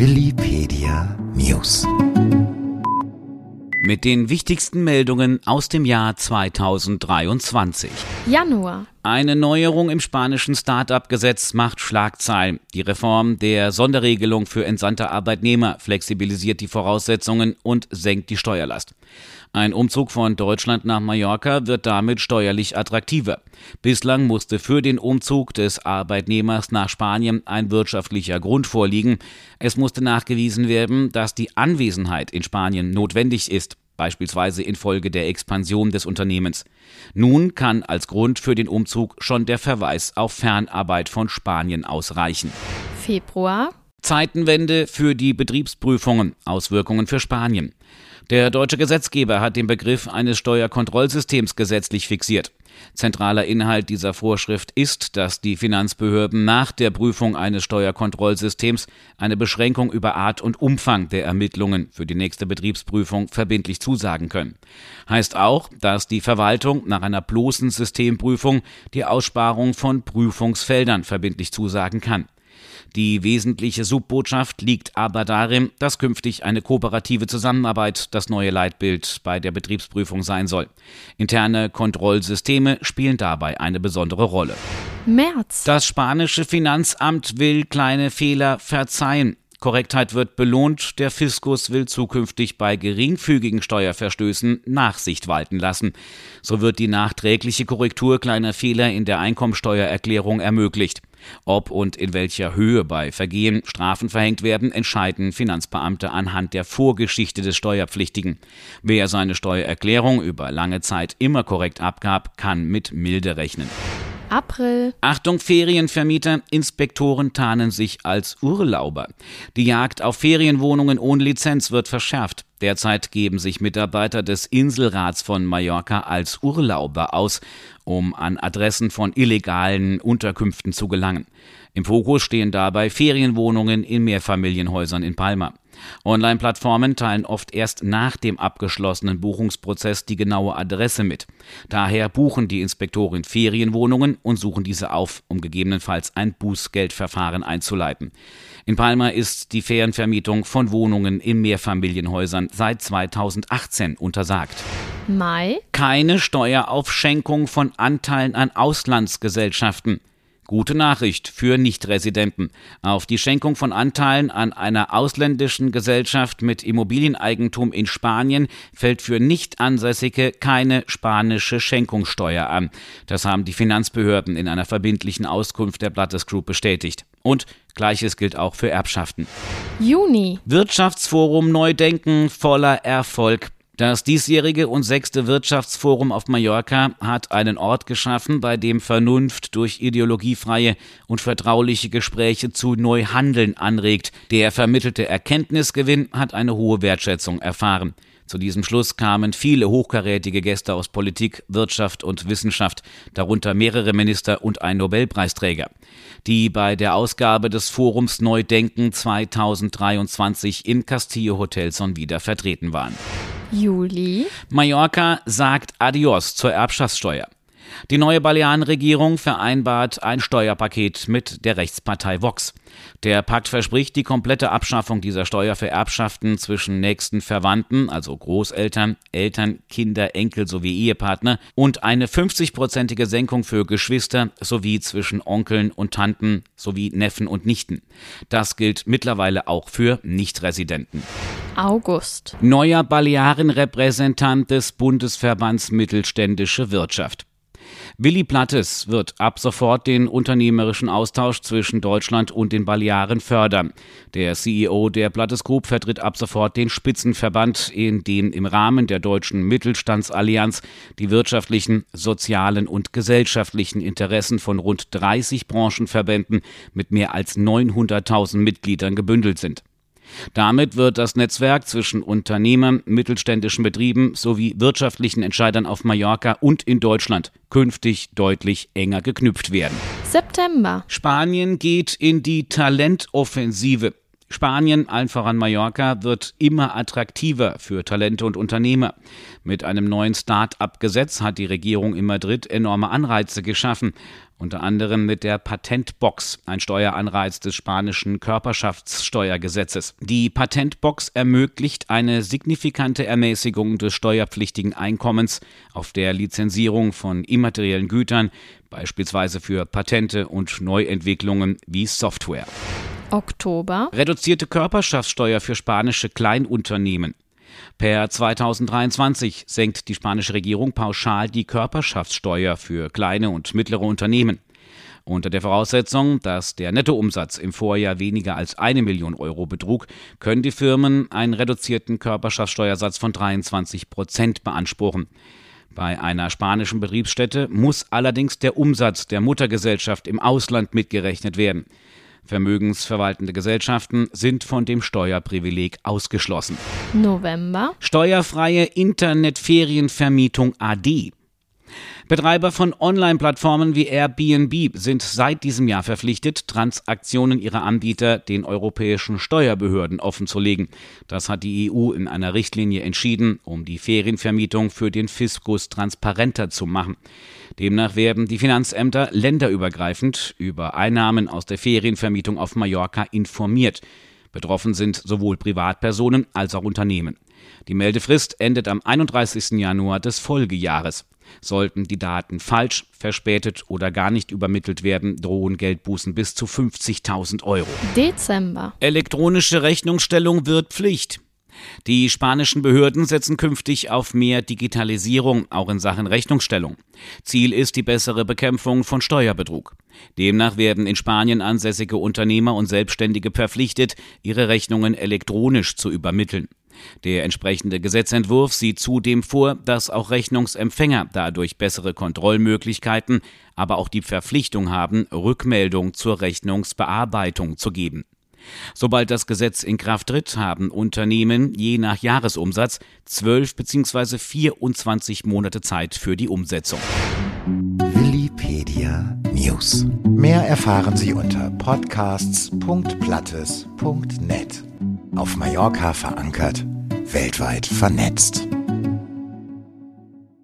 Willipedia News. Mit den wichtigsten Meldungen aus dem Jahr 2023. Januar. Eine Neuerung im spanischen Start-up-Gesetz macht Schlagzeilen. Die Reform der Sonderregelung für entsandte Arbeitnehmer flexibilisiert die Voraussetzungen und senkt die Steuerlast. Ein Umzug von Deutschland nach Mallorca wird damit steuerlich attraktiver. Bislang musste für den Umzug des Arbeitnehmers nach Spanien ein wirtschaftlicher Grund vorliegen. Es musste nachgewiesen werden, dass die Anwesenheit in Spanien notwendig ist beispielsweise infolge der Expansion des Unternehmens. Nun kann als Grund für den Umzug schon der Verweis auf Fernarbeit von Spanien ausreichen. Februar Zeitenwende für die Betriebsprüfungen, Auswirkungen für Spanien. Der deutsche Gesetzgeber hat den Begriff eines Steuerkontrollsystems gesetzlich fixiert. Zentraler Inhalt dieser Vorschrift ist, dass die Finanzbehörden nach der Prüfung eines Steuerkontrollsystems eine Beschränkung über Art und Umfang der Ermittlungen für die nächste Betriebsprüfung verbindlich zusagen können. Heißt auch, dass die Verwaltung nach einer bloßen Systemprüfung die Aussparung von Prüfungsfeldern verbindlich zusagen kann. Die wesentliche Subbotschaft liegt aber darin, dass künftig eine kooperative Zusammenarbeit das neue Leitbild bei der Betriebsprüfung sein soll. Interne Kontrollsysteme spielen dabei eine besondere Rolle. März. Das spanische Finanzamt will kleine Fehler verzeihen. Korrektheit wird belohnt, der Fiskus will zukünftig bei geringfügigen Steuerverstößen Nachsicht walten lassen. So wird die nachträgliche Korrektur kleiner Fehler in der Einkommensteuererklärung ermöglicht. Ob und in welcher Höhe bei Vergehen Strafen verhängt werden, entscheiden Finanzbeamte anhand der Vorgeschichte des Steuerpflichtigen. Wer seine Steuererklärung über lange Zeit immer korrekt abgab, kann mit Milde rechnen. April. Achtung Ferienvermieter, Inspektoren tarnen sich als Urlauber. Die Jagd auf Ferienwohnungen ohne Lizenz wird verschärft. Derzeit geben sich Mitarbeiter des Inselrats von Mallorca als Urlauber aus, um an Adressen von illegalen Unterkünften zu gelangen. Im Fokus stehen dabei Ferienwohnungen in Mehrfamilienhäusern in Palma. Online-Plattformen teilen oft erst nach dem abgeschlossenen Buchungsprozess die genaue Adresse mit. Daher buchen die Inspektoren Ferienwohnungen und suchen diese auf, um gegebenenfalls ein Bußgeldverfahren einzuleiten. In Palma ist die Ferienvermietung von Wohnungen in Mehrfamilienhäusern seit 2018 untersagt. Mai. Keine Steueraufschenkung von Anteilen an Auslandsgesellschaften. Gute Nachricht für Nichtresidenten. Auf die Schenkung von Anteilen an einer ausländischen Gesellschaft mit Immobilieneigentum in Spanien fällt für Nichtansässige keine spanische Schenkungssteuer an. Das haben die Finanzbehörden in einer verbindlichen Auskunft der Blattes Group bestätigt. Und Gleiches gilt auch für Erbschaften. Juni. Wirtschaftsforum Neudenken voller Erfolg. Das diesjährige und sechste Wirtschaftsforum auf Mallorca hat einen Ort geschaffen, bei dem Vernunft durch ideologiefreie und vertrauliche Gespräche zu Neuhandeln anregt. Der vermittelte Erkenntnisgewinn hat eine hohe Wertschätzung erfahren. Zu diesem Schluss kamen viele hochkarätige Gäste aus Politik, Wirtschaft und Wissenschaft, darunter mehrere Minister und ein Nobelpreisträger, die bei der Ausgabe des Forums Neudenken 2023 im Castillo Hotel wieder vertreten waren. Juli. Mallorca sagt Adios zur Erbschaftssteuer. Die neue Balearenregierung vereinbart ein Steuerpaket mit der Rechtspartei Vox. Der Pakt verspricht die komplette Abschaffung dieser Steuer für Erbschaften zwischen nächsten Verwandten, also Großeltern, Eltern, Kinder, Enkel sowie Ehepartner und eine 50-prozentige Senkung für Geschwister sowie zwischen Onkeln und Tanten sowie Neffen und Nichten. Das gilt mittlerweile auch für Nichtresidenten. August. Neuer Balearenrepräsentant des Bundesverbands Mittelständische Wirtschaft. Willi Plattes wird ab sofort den unternehmerischen Austausch zwischen Deutschland und den Balearen fördern. Der CEO der Plattes Group vertritt ab sofort den Spitzenverband, in dem im Rahmen der deutschen Mittelstandsallianz die wirtschaftlichen, sozialen und gesellschaftlichen Interessen von rund 30 Branchenverbänden mit mehr als 900.000 Mitgliedern gebündelt sind. Damit wird das Netzwerk zwischen Unternehmern, mittelständischen Betrieben sowie wirtschaftlichen Entscheidern auf Mallorca und in Deutschland künftig deutlich enger geknüpft werden. September. Spanien geht in die Talentoffensive. Spanien, allen voran Mallorca, wird immer attraktiver für Talente und Unternehmer. Mit einem neuen Start-up-Gesetz hat die Regierung in Madrid enorme Anreize geschaffen. Unter anderem mit der Patentbox, ein Steueranreiz des spanischen Körperschaftssteuergesetzes. Die Patentbox ermöglicht eine signifikante Ermäßigung des steuerpflichtigen Einkommens auf der Lizenzierung von immateriellen Gütern, beispielsweise für Patente und Neuentwicklungen wie Software. Oktober. Reduzierte Körperschaftssteuer für spanische Kleinunternehmen. Per 2023 senkt die spanische Regierung pauschal die Körperschaftssteuer für kleine und mittlere Unternehmen. Unter der Voraussetzung, dass der Nettoumsatz im Vorjahr weniger als eine Million Euro betrug, können die Firmen einen reduzierten Körperschaftssteuersatz von 23 Prozent beanspruchen. Bei einer spanischen Betriebsstätte muss allerdings der Umsatz der Muttergesellschaft im Ausland mitgerechnet werden. Vermögensverwaltende Gesellschaften sind von dem Steuerprivileg ausgeschlossen. November. Steuerfreie Internetferienvermietung AD. Betreiber von Online-Plattformen wie Airbnb sind seit diesem Jahr verpflichtet, Transaktionen ihrer Anbieter den europäischen Steuerbehörden offenzulegen. Das hat die EU in einer Richtlinie entschieden, um die Ferienvermietung für den Fiskus transparenter zu machen. Demnach werden die Finanzämter länderübergreifend über Einnahmen aus der Ferienvermietung auf Mallorca informiert. Betroffen sind sowohl Privatpersonen als auch Unternehmen. Die Meldefrist endet am 31. Januar des Folgejahres. Sollten die Daten falsch, verspätet oder gar nicht übermittelt werden, drohen Geldbußen bis zu 50.000 Euro. Dezember. Elektronische Rechnungsstellung wird Pflicht. Die spanischen Behörden setzen künftig auf mehr Digitalisierung, auch in Sachen Rechnungsstellung. Ziel ist die bessere Bekämpfung von Steuerbetrug. Demnach werden in Spanien ansässige Unternehmer und Selbstständige verpflichtet, ihre Rechnungen elektronisch zu übermitteln. Der entsprechende Gesetzentwurf sieht zudem vor, dass auch Rechnungsempfänger dadurch bessere Kontrollmöglichkeiten, aber auch die Verpflichtung haben, Rückmeldung zur Rechnungsbearbeitung zu geben. Sobald das Gesetz in Kraft tritt, haben Unternehmen je nach Jahresumsatz 12 bzw. 24 Monate Zeit für die Umsetzung. Willipedia News. Mehr erfahren Sie unter podcasts.plattes.net. Auf Mallorca verankert, weltweit vernetzt.